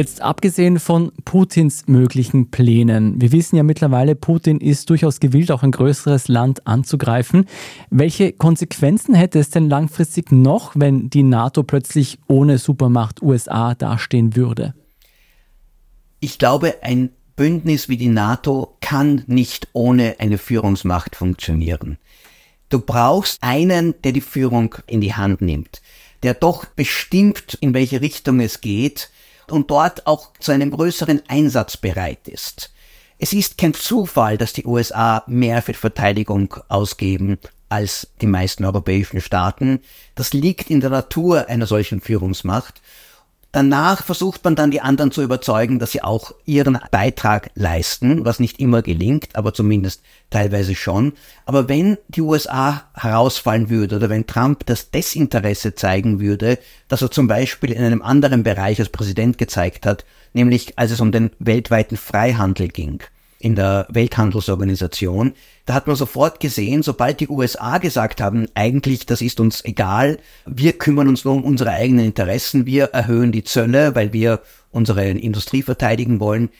Jetzt abgesehen von Putins möglichen Plänen. Wir wissen ja mittlerweile, Putin ist durchaus gewillt, auch ein größeres Land anzugreifen. Welche Konsequenzen hätte es denn langfristig noch, wenn die NATO plötzlich ohne Supermacht USA dastehen würde? Ich glaube, ein Bündnis wie die NATO kann nicht ohne eine Führungsmacht funktionieren. Du brauchst einen, der die Führung in die Hand nimmt, der doch bestimmt, in welche Richtung es geht, und dort auch zu einem größeren Einsatz bereit ist. Es ist kein Zufall, dass die USA mehr für Verteidigung ausgeben als die meisten europäischen Staaten. Das liegt in der Natur einer solchen Führungsmacht. Danach versucht man dann die anderen zu überzeugen, dass sie auch ihren Beitrag leisten, was nicht immer gelingt, aber zumindest teilweise schon. Aber wenn die USA herausfallen würde oder wenn Trump das Desinteresse zeigen würde, dass er zum Beispiel in einem anderen Bereich als Präsident gezeigt hat, nämlich als es um den weltweiten Freihandel ging, in der Welthandelsorganisation. Da hat man sofort gesehen, sobald die USA gesagt haben, eigentlich, das ist uns egal, wir kümmern uns nur um unsere eigenen Interessen, wir erhöhen die Zölle, weil wir unsere Industrie verteidigen wollen,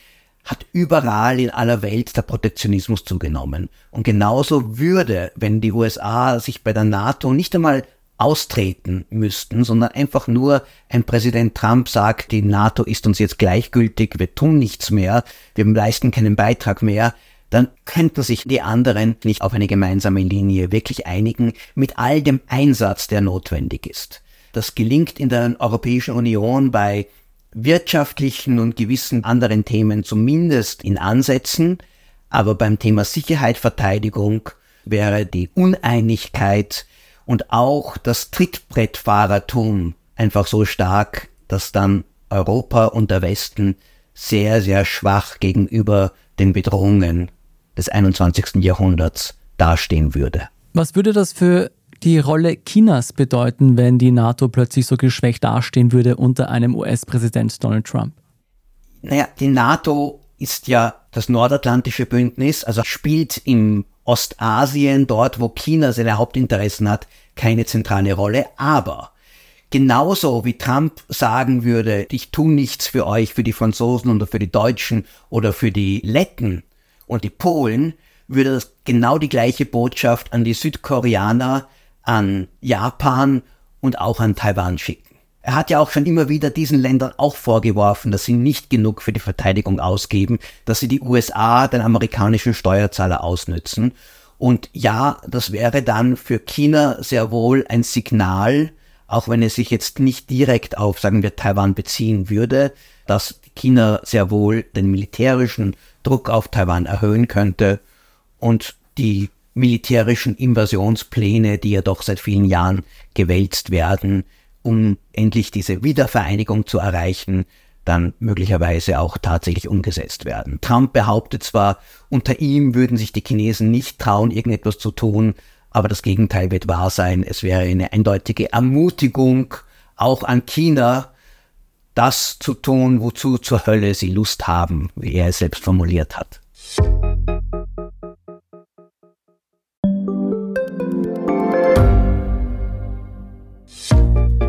hat überall in aller Welt der Protektionismus zugenommen. Und genauso würde, wenn die USA sich bei der NATO nicht einmal austreten müssten, sondern einfach nur ein Präsident Trump sagt, die NATO ist uns jetzt gleichgültig, wir tun nichts mehr, wir leisten keinen Beitrag mehr, dann könnten sich die anderen nicht auf eine gemeinsame Linie wirklich einigen mit all dem Einsatz, der notwendig ist. Das gelingt in der Europäischen Union bei wirtschaftlichen und gewissen anderen Themen zumindest in Ansätzen, aber beim Thema Sicherheit, Verteidigung wäre die Uneinigkeit und auch das Trittbrettfahrertum einfach so stark, dass dann Europa und der Westen sehr, sehr schwach gegenüber den Bedrohungen des 21. Jahrhunderts dastehen würde. Was würde das für die Rolle Chinas bedeuten, wenn die NATO plötzlich so geschwächt dastehen würde unter einem US-Präsident Donald Trump? Naja, die NATO ist ja das nordatlantische Bündnis, also spielt im Ostasien, dort wo China seine Hauptinteressen hat, keine zentrale Rolle. Aber genauso wie Trump sagen würde, ich tue nichts für euch, für die Franzosen oder für die Deutschen oder für die Letten und die Polen, würde das genau die gleiche Botschaft an die Südkoreaner, an Japan und auch an Taiwan schicken. Er hat ja auch schon immer wieder diesen Ländern auch vorgeworfen, dass sie nicht genug für die Verteidigung ausgeben, dass sie die USA, den amerikanischen Steuerzahler ausnützen. Und ja, das wäre dann für China sehr wohl ein Signal, auch wenn es sich jetzt nicht direkt auf, sagen wir, Taiwan beziehen würde, dass China sehr wohl den militärischen Druck auf Taiwan erhöhen könnte und die militärischen Invasionspläne, die ja doch seit vielen Jahren gewälzt werden, um endlich diese Wiedervereinigung zu erreichen, dann möglicherweise auch tatsächlich umgesetzt werden. Trump behauptet zwar, unter ihm würden sich die Chinesen nicht trauen, irgendetwas zu tun, aber das Gegenteil wird wahr sein. Es wäre eine eindeutige Ermutigung auch an China, das zu tun, wozu zur Hölle sie Lust haben, wie er es selbst formuliert hat.